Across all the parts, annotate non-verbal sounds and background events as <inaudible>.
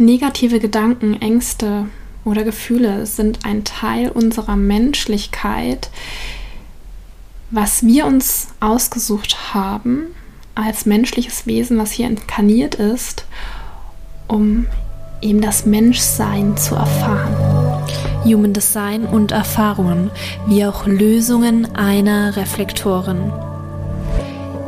Negative Gedanken, Ängste oder Gefühle sind ein Teil unserer Menschlichkeit, was wir uns ausgesucht haben als menschliches Wesen, was hier inkarniert ist, um eben das Menschsein zu erfahren. Human Design und Erfahrungen, wie auch Lösungen einer Reflektorin.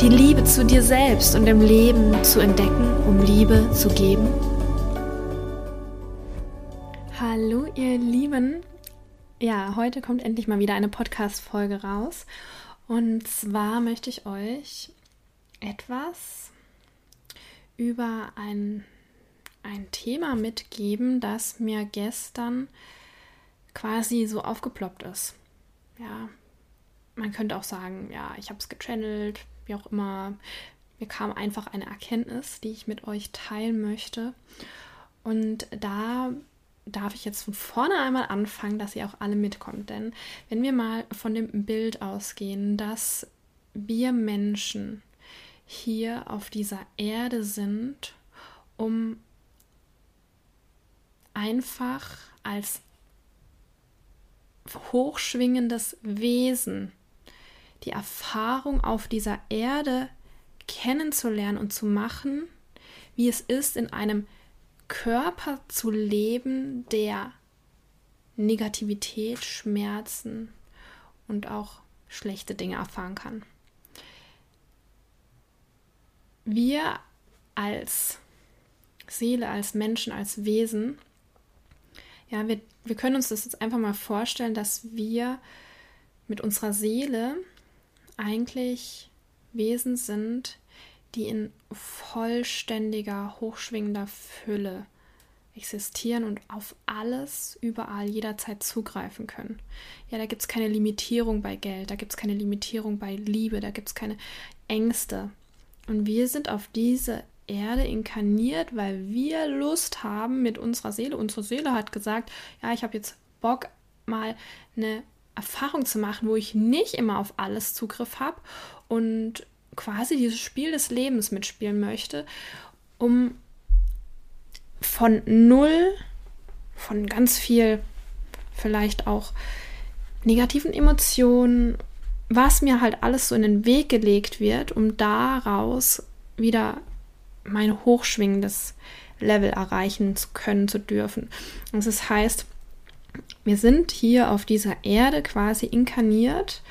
Die Liebe zu dir selbst und im Leben zu entdecken, um Liebe zu geben? Hallo ihr Lieben. Ja, heute kommt endlich mal wieder eine Podcast-Folge raus. Und zwar möchte ich euch etwas über ein, ein Thema mitgeben, das mir gestern quasi so aufgeploppt ist. Ja, man könnte auch sagen, ja, ich habe es gechannelt, wie auch immer. Mir kam einfach eine Erkenntnis, die ich mit euch teilen möchte. Und da darf ich jetzt von vorne einmal anfangen, dass ihr auch alle mitkommt. Denn wenn wir mal von dem Bild ausgehen, dass wir Menschen hier auf dieser Erde sind, um einfach als hochschwingendes Wesen die Erfahrung auf dieser Erde kennenzulernen und zu machen, wie es ist, in einem Körper zu leben, der Negativität, Schmerzen und auch schlechte Dinge erfahren kann. Wir als Seele, als Menschen, als Wesen, ja, wir, wir können uns das jetzt einfach mal vorstellen, dass wir mit unserer Seele eigentlich Wesen sind, die in vollständiger, hochschwingender Fülle existieren und auf alles, überall, jederzeit zugreifen können. Ja, da gibt es keine Limitierung bei Geld, da gibt es keine Limitierung bei Liebe, da gibt es keine Ängste. Und wir sind auf diese Erde inkarniert, weil wir Lust haben mit unserer Seele. Unsere Seele hat gesagt, ja, ich habe jetzt Bock, mal eine Erfahrung zu machen, wo ich nicht immer auf alles Zugriff habe und quasi dieses Spiel des Lebens mitspielen möchte, um von null, von ganz viel vielleicht auch negativen Emotionen, was mir halt alles so in den Weg gelegt wird, um daraus wieder mein hochschwingendes Level erreichen zu können, zu dürfen. Und das heißt, wir sind hier auf dieser Erde quasi inkarniert,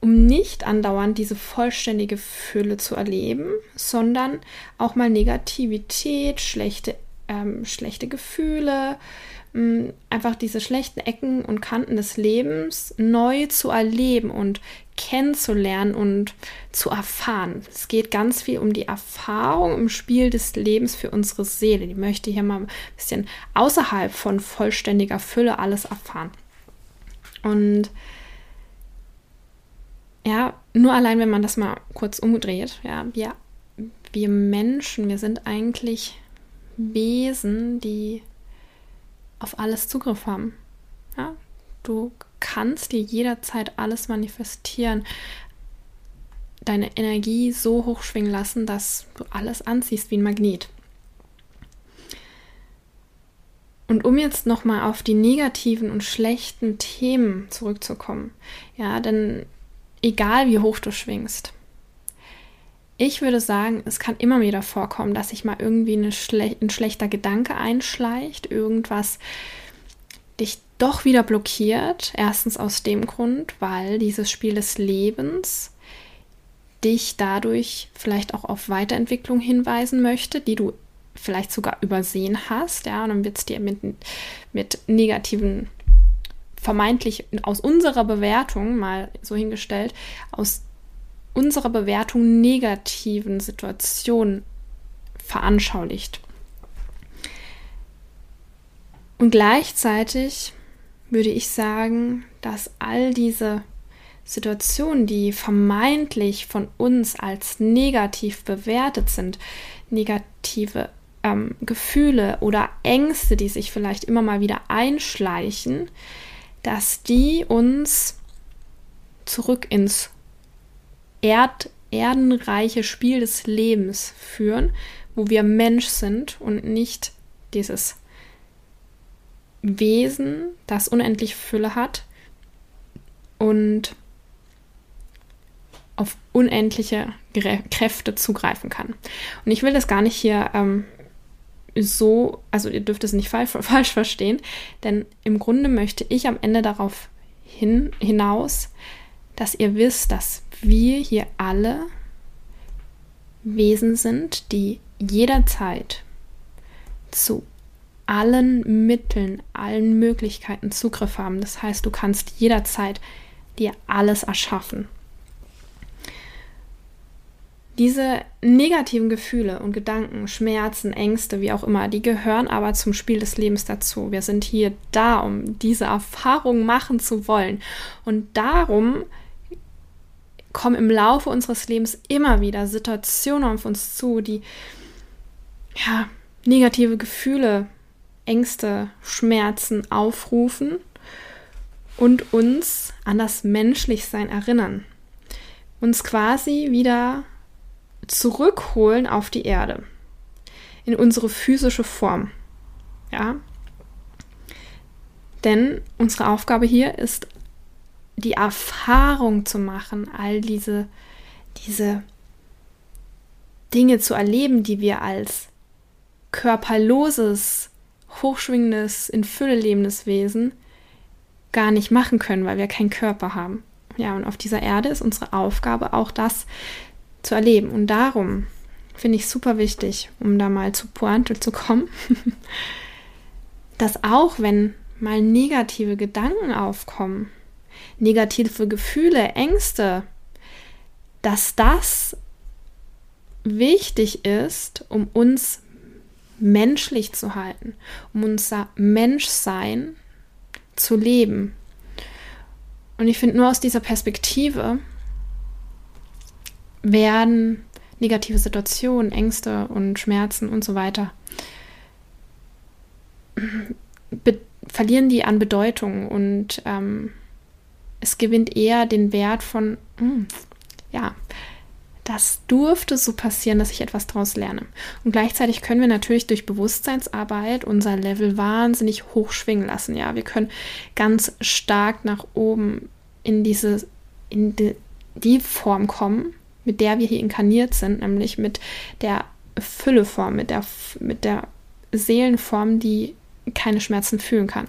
um nicht andauernd diese vollständige Fülle zu erleben, sondern auch mal Negativität, schlechte, ähm, schlechte Gefühle, einfach diese schlechten Ecken und Kanten des Lebens neu zu erleben und kennenzulernen und zu erfahren. Es geht ganz viel um die Erfahrung im Spiel des Lebens für unsere Seele. Die möchte hier mal ein bisschen außerhalb von vollständiger Fülle alles erfahren. Und ja, nur allein, wenn man das mal kurz umdreht, ja, wir, wir Menschen, wir sind eigentlich Wesen, die auf alles Zugriff haben. Ja? Du kannst dir jederzeit alles manifestieren, deine Energie so hoch schwingen lassen, dass du alles anziehst wie ein Magnet. Und um jetzt nochmal auf die negativen und schlechten Themen zurückzukommen, ja, denn egal wie hoch du schwingst, ich würde sagen, es kann immer wieder vorkommen, dass sich mal irgendwie schle ein schlechter Gedanke einschleicht, irgendwas dich doch wieder blockiert. Erstens aus dem Grund, weil dieses Spiel des Lebens dich dadurch vielleicht auch auf Weiterentwicklung hinweisen möchte, die du vielleicht sogar übersehen hast. Ja, und dann wird es dir mit, mit negativen, vermeintlich aus unserer Bewertung mal so hingestellt, aus unserer Bewertung negativen Situationen veranschaulicht. Und gleichzeitig würde ich sagen, dass all diese Situationen, die vermeintlich von uns als negativ bewertet sind, negative ähm, Gefühle oder Ängste, die sich vielleicht immer mal wieder einschleichen, dass die uns zurück ins Erd erdenreiche Spiel des Lebens führen, wo wir Mensch sind und nicht dieses Wesen, das unendlich Fülle hat und auf unendliche Kräfte zugreifen kann. Und ich will das gar nicht hier ähm, so, also ihr dürft es nicht <laughs> falsch, verstehen, denn im Grunde möchte ich am Ende darauf hin, hinaus, dass ihr wisst, dass wir hier alle Wesen sind, die jederzeit zu allen Mitteln, allen Möglichkeiten Zugriff haben. Das heißt, du kannst jederzeit dir alles erschaffen. Diese negativen Gefühle und Gedanken, Schmerzen, Ängste, wie auch immer, die gehören aber zum Spiel des Lebens dazu. Wir sind hier da, um diese Erfahrung machen zu wollen. Und darum kommen im Laufe unseres Lebens immer wieder Situationen auf uns zu, die ja, negative Gefühle, Ängste, Schmerzen aufrufen und uns an das Menschlichsein erinnern. Uns quasi wieder zurückholen auf die Erde, in unsere physische Form. Ja? Denn unsere Aufgabe hier ist, die Erfahrung zu machen, all diese, diese Dinge zu erleben, die wir als körperloses, hochschwingendes, in Fülle lebendes Wesen gar nicht machen können, weil wir keinen Körper haben. Ja, und auf dieser Erde ist unsere Aufgabe auch das zu erleben. Und darum finde ich super wichtig, um da mal zu Pointe zu kommen, <laughs> dass auch wenn mal negative Gedanken aufkommen, negative Gefühle, Ängste, dass das wichtig ist, um uns menschlich zu halten, um unser Menschsein zu leben. Und ich finde, nur aus dieser Perspektive werden negative Situationen, Ängste und Schmerzen und so weiter verlieren die an Bedeutung und ähm, es gewinnt eher den Wert von, mh, hm, ja, das durfte so passieren, dass ich etwas daraus lerne. Und gleichzeitig können wir natürlich durch Bewusstseinsarbeit unser Level wahnsinnig hoch schwingen lassen. Ja, wir können ganz stark nach oben in diese, in die, die Form kommen, mit der wir hier inkarniert sind, nämlich mit der Fülleform, mit der, mit der Seelenform, die keine Schmerzen fühlen kann.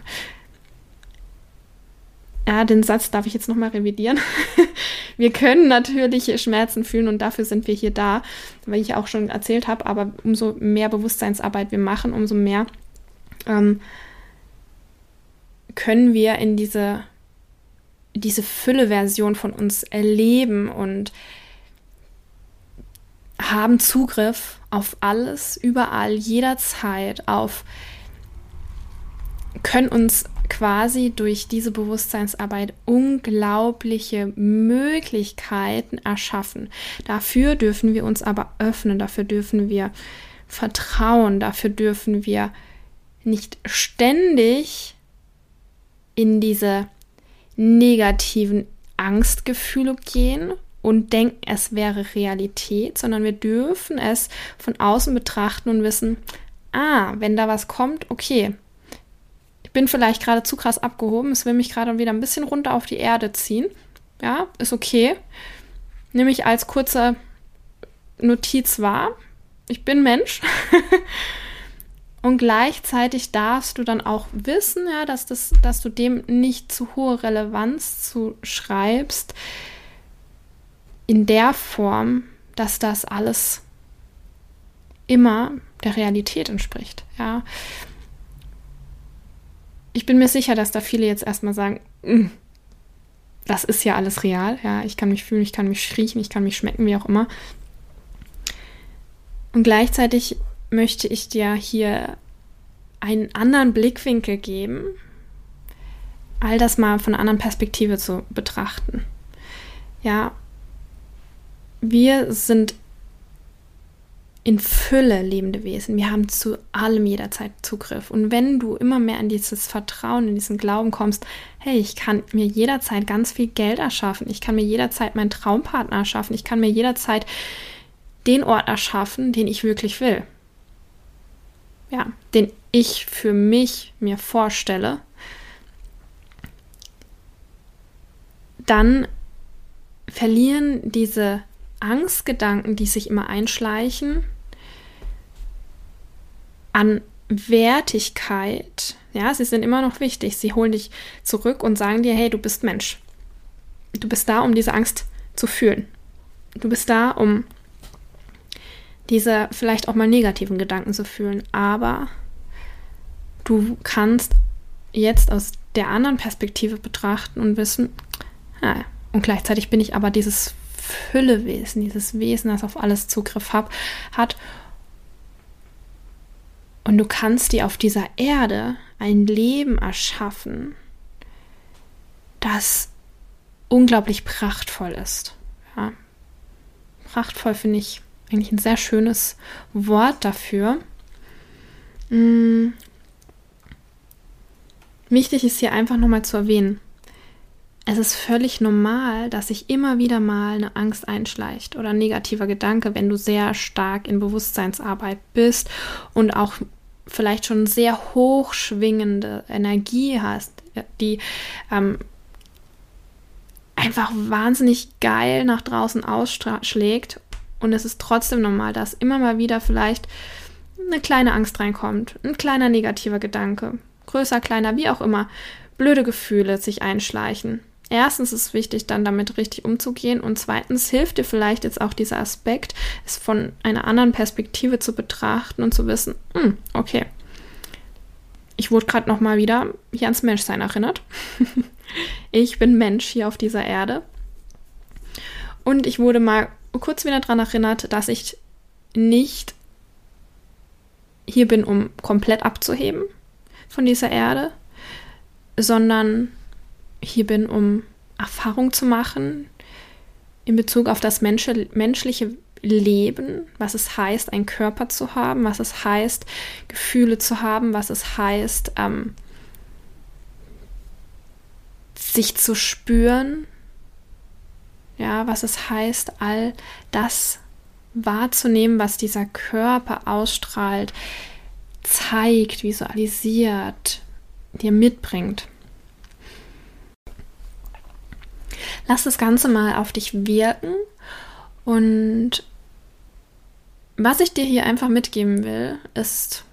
Ja, den Satz darf ich jetzt nochmal revidieren. <laughs> wir können natürlich Schmerzen fühlen und dafür sind wir hier da, weil ich auch schon erzählt habe, aber umso mehr Bewusstseinsarbeit wir machen, umso mehr ähm, können wir in diese, diese Fülle-Version von uns erleben und haben Zugriff auf alles, überall, jederzeit, auf können uns quasi durch diese Bewusstseinsarbeit unglaubliche Möglichkeiten erschaffen. Dafür dürfen wir uns aber öffnen, dafür dürfen wir vertrauen, dafür dürfen wir nicht ständig in diese negativen Angstgefühle gehen und denken, es wäre Realität, sondern wir dürfen es von außen betrachten und wissen, ah, wenn da was kommt, okay, bin vielleicht gerade zu krass abgehoben, es will mich gerade wieder ein bisschen runter auf die Erde ziehen. Ja, ist okay. Nehme ich als kurze Notiz wahr. Ich bin Mensch. <laughs> Und gleichzeitig darfst du dann auch wissen, ja, dass, das, dass du dem nicht zu hohe Relevanz zuschreibst, in der Form, dass das alles immer der Realität entspricht. Ja. Ich bin mir sicher, dass da viele jetzt erstmal sagen, mm, das ist ja alles real. Ja, ich kann mich fühlen, ich kann mich riechen, ich kann mich schmecken, wie auch immer. Und gleichzeitig möchte ich dir hier einen anderen Blickwinkel geben, all das mal von einer anderen Perspektive zu betrachten. Ja, wir sind in Fülle lebende Wesen. Wir haben zu allem jederzeit Zugriff. Und wenn du immer mehr in dieses Vertrauen, in diesen Glauben kommst, hey, ich kann mir jederzeit ganz viel Geld erschaffen, ich kann mir jederzeit meinen Traumpartner erschaffen, ich kann mir jederzeit den Ort erschaffen, den ich wirklich will. Ja, den ich für mich mir vorstelle, dann verlieren diese Angstgedanken, die sich immer einschleichen, an Wertigkeit, ja, sie sind immer noch wichtig. Sie holen dich zurück und sagen dir, hey, du bist Mensch. Du bist da, um diese Angst zu fühlen. Du bist da, um diese vielleicht auch mal negativen Gedanken zu fühlen. Aber du kannst jetzt aus der anderen Perspektive betrachten und wissen, ja, und gleichzeitig bin ich aber dieses Füllewesen, dieses Wesen, das auf alles Zugriff hab, hat und du kannst dir auf dieser Erde ein Leben erschaffen, das unglaublich prachtvoll ist. Ja. Prachtvoll finde ich eigentlich ein sehr schönes Wort dafür. Hm. Wichtig ist hier einfach nochmal zu erwähnen, es ist völlig normal, dass sich immer wieder mal eine Angst einschleicht oder ein negativer Gedanke, wenn du sehr stark in Bewusstseinsarbeit bist und auch vielleicht schon sehr hochschwingende Energie hast, die ähm, einfach wahnsinnig geil nach draußen ausschlägt. Und es ist trotzdem normal, dass immer mal wieder vielleicht eine kleine Angst reinkommt, ein kleiner negativer Gedanke, größer, kleiner, wie auch immer, blöde Gefühle sich einschleichen erstens ist es wichtig, dann damit richtig umzugehen und zweitens hilft dir vielleicht jetzt auch dieser Aspekt, es von einer anderen Perspektive zu betrachten und zu wissen, hm, okay, ich wurde gerade noch mal wieder hier ans Menschsein erinnert. <laughs> ich bin Mensch hier auf dieser Erde und ich wurde mal kurz wieder daran erinnert, dass ich nicht hier bin, um komplett abzuheben von dieser Erde, sondern hier bin, um Erfahrung zu machen in Bezug auf das Mensch menschliche Leben, was es heißt, einen Körper zu haben, was es heißt, Gefühle zu haben, was es heißt, ähm, sich zu spüren, ja, was es heißt, all das wahrzunehmen, was dieser Körper ausstrahlt, zeigt, visualisiert, dir mitbringt. Lass das Ganze mal auf dich wirken. Und was ich dir hier einfach mitgeben will, ist,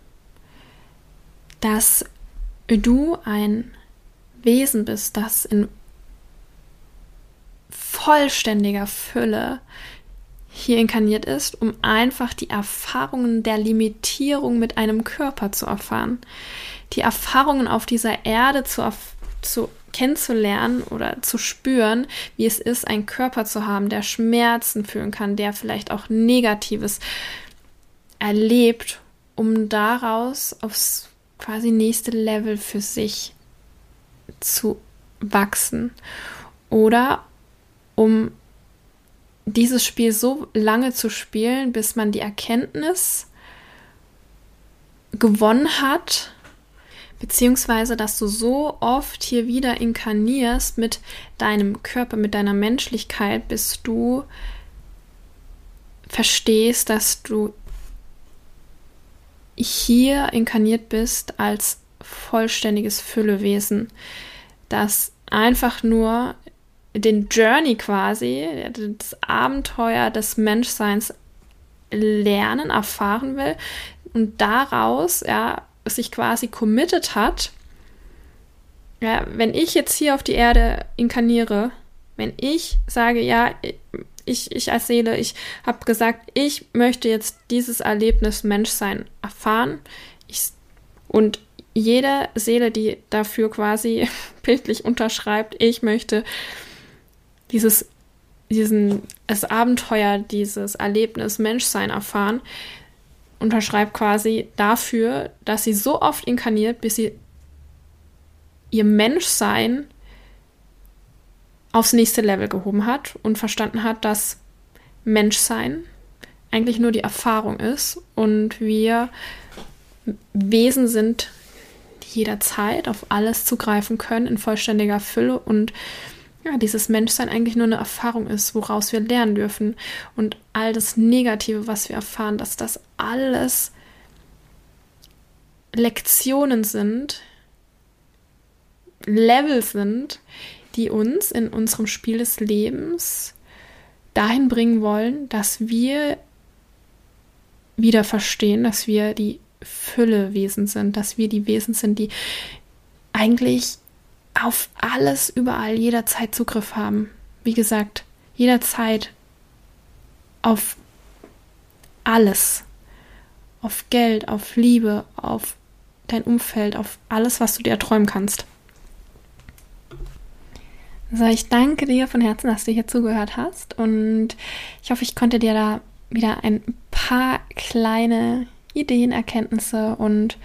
dass du ein Wesen bist, das in vollständiger Fülle hier inkarniert ist, um einfach die Erfahrungen der Limitierung mit einem Körper zu erfahren, die Erfahrungen auf dieser Erde zu, zu kennenzulernen oder zu spüren, wie es ist, einen Körper zu haben, der Schmerzen fühlen kann, der vielleicht auch Negatives erlebt, um daraus aufs quasi nächste Level für sich zu wachsen. Oder um dieses Spiel so lange zu spielen, bis man die Erkenntnis gewonnen hat, beziehungsweise dass du so oft hier wieder inkarnierst mit deinem Körper, mit deiner Menschlichkeit, bis du verstehst, dass du hier inkarniert bist als vollständiges Füllewesen, das einfach nur den Journey quasi, das Abenteuer des Menschseins lernen, erfahren will und daraus ja sich quasi committed hat, ja, wenn ich jetzt hier auf die Erde inkarniere, wenn ich sage, ja, ich, ich als Seele, ich habe gesagt, ich möchte jetzt dieses Erlebnis Menschsein erfahren. Ich, und jede Seele, die dafür quasi <laughs> bildlich unterschreibt, ich möchte dieses, diesen, das Abenteuer, dieses Erlebnis Menschsein erfahren, unterschreibt quasi dafür, dass sie so oft inkarniert, bis sie ihr Menschsein aufs nächste Level gehoben hat und verstanden hat, dass Menschsein eigentlich nur die Erfahrung ist und wir Wesen sind, die jederzeit auf alles zugreifen können in vollständiger Fülle und ja, dieses Menschsein eigentlich nur eine Erfahrung ist, woraus wir lernen dürfen. Und all das Negative, was wir erfahren, dass das alles Lektionen sind, Level sind, die uns in unserem Spiel des Lebens dahin bringen wollen, dass wir wieder verstehen, dass wir die Füllewesen sind, dass wir die Wesen sind, die eigentlich auf alles, überall, jederzeit Zugriff haben. Wie gesagt, jederzeit auf alles. Auf Geld, auf Liebe, auf dein Umfeld, auf alles, was du dir träumen kannst. So, ich danke dir von Herzen, dass du hier zugehört hast und ich hoffe, ich konnte dir da wieder ein paar kleine Ideen, Erkenntnisse und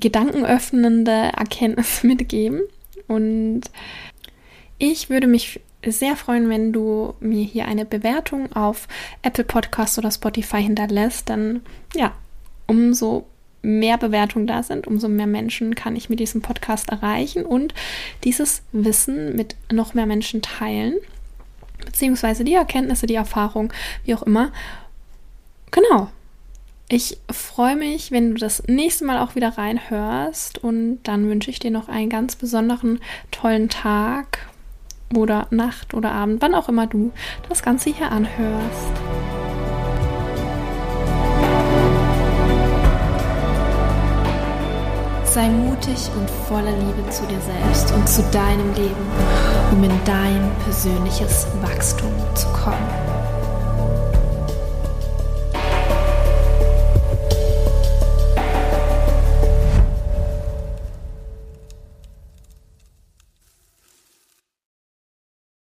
gedankenöffnende Erkenntnisse <laughs> mitgeben. Und ich würde mich sehr freuen, wenn du mir hier eine Bewertung auf Apple Podcast oder Spotify hinterlässt. Dann ja, umso mehr Bewertungen da sind, umso mehr Menschen kann ich mit diesem Podcast erreichen und dieses Wissen mit noch mehr Menschen teilen. Beziehungsweise die Erkenntnisse, die Erfahrung, wie auch immer. Genau. Ich freue mich, wenn du das nächste Mal auch wieder reinhörst und dann wünsche ich dir noch einen ganz besonderen, tollen Tag oder Nacht oder Abend, wann auch immer du das Ganze hier anhörst. Sei mutig und voller Liebe zu dir selbst und zu deinem Leben, um in dein persönliches Wachstum zu kommen.